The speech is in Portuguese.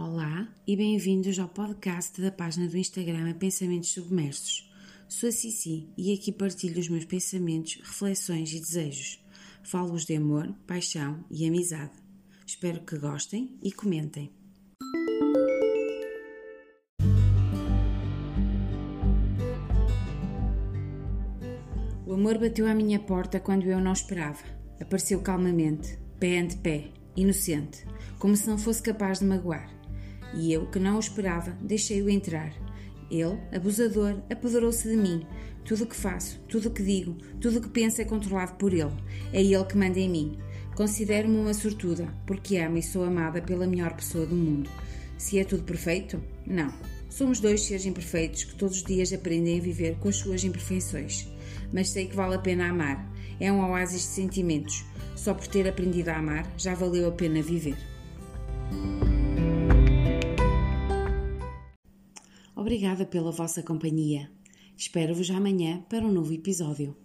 Olá e bem-vindos ao podcast da página do Instagram Pensamentos Submersos. Sou a Cici e aqui partilho os meus pensamentos, reflexões e desejos. Falo-vos de amor, paixão e amizade. Espero que gostem e comentem. O amor bateu à minha porta quando eu não esperava. Apareceu calmamente, pé ante pé, inocente, como se não fosse capaz de magoar. E eu, que não o esperava, deixei-o entrar. Ele, abusador, apoderou-se de mim. Tudo o que faço, tudo o que digo, tudo o que penso é controlado por ele. É ele que manda em mim. Considero-me uma sortuda, porque amo e sou amada pela melhor pessoa do mundo. Se é tudo perfeito? Não. Somos dois seres imperfeitos que todos os dias aprendem a viver com as suas imperfeições. Mas sei que vale a pena amar. É um oásis de sentimentos. Só por ter aprendido a amar já valeu a pena viver. Obrigada pela vossa companhia. Espero-vos amanhã para um novo episódio.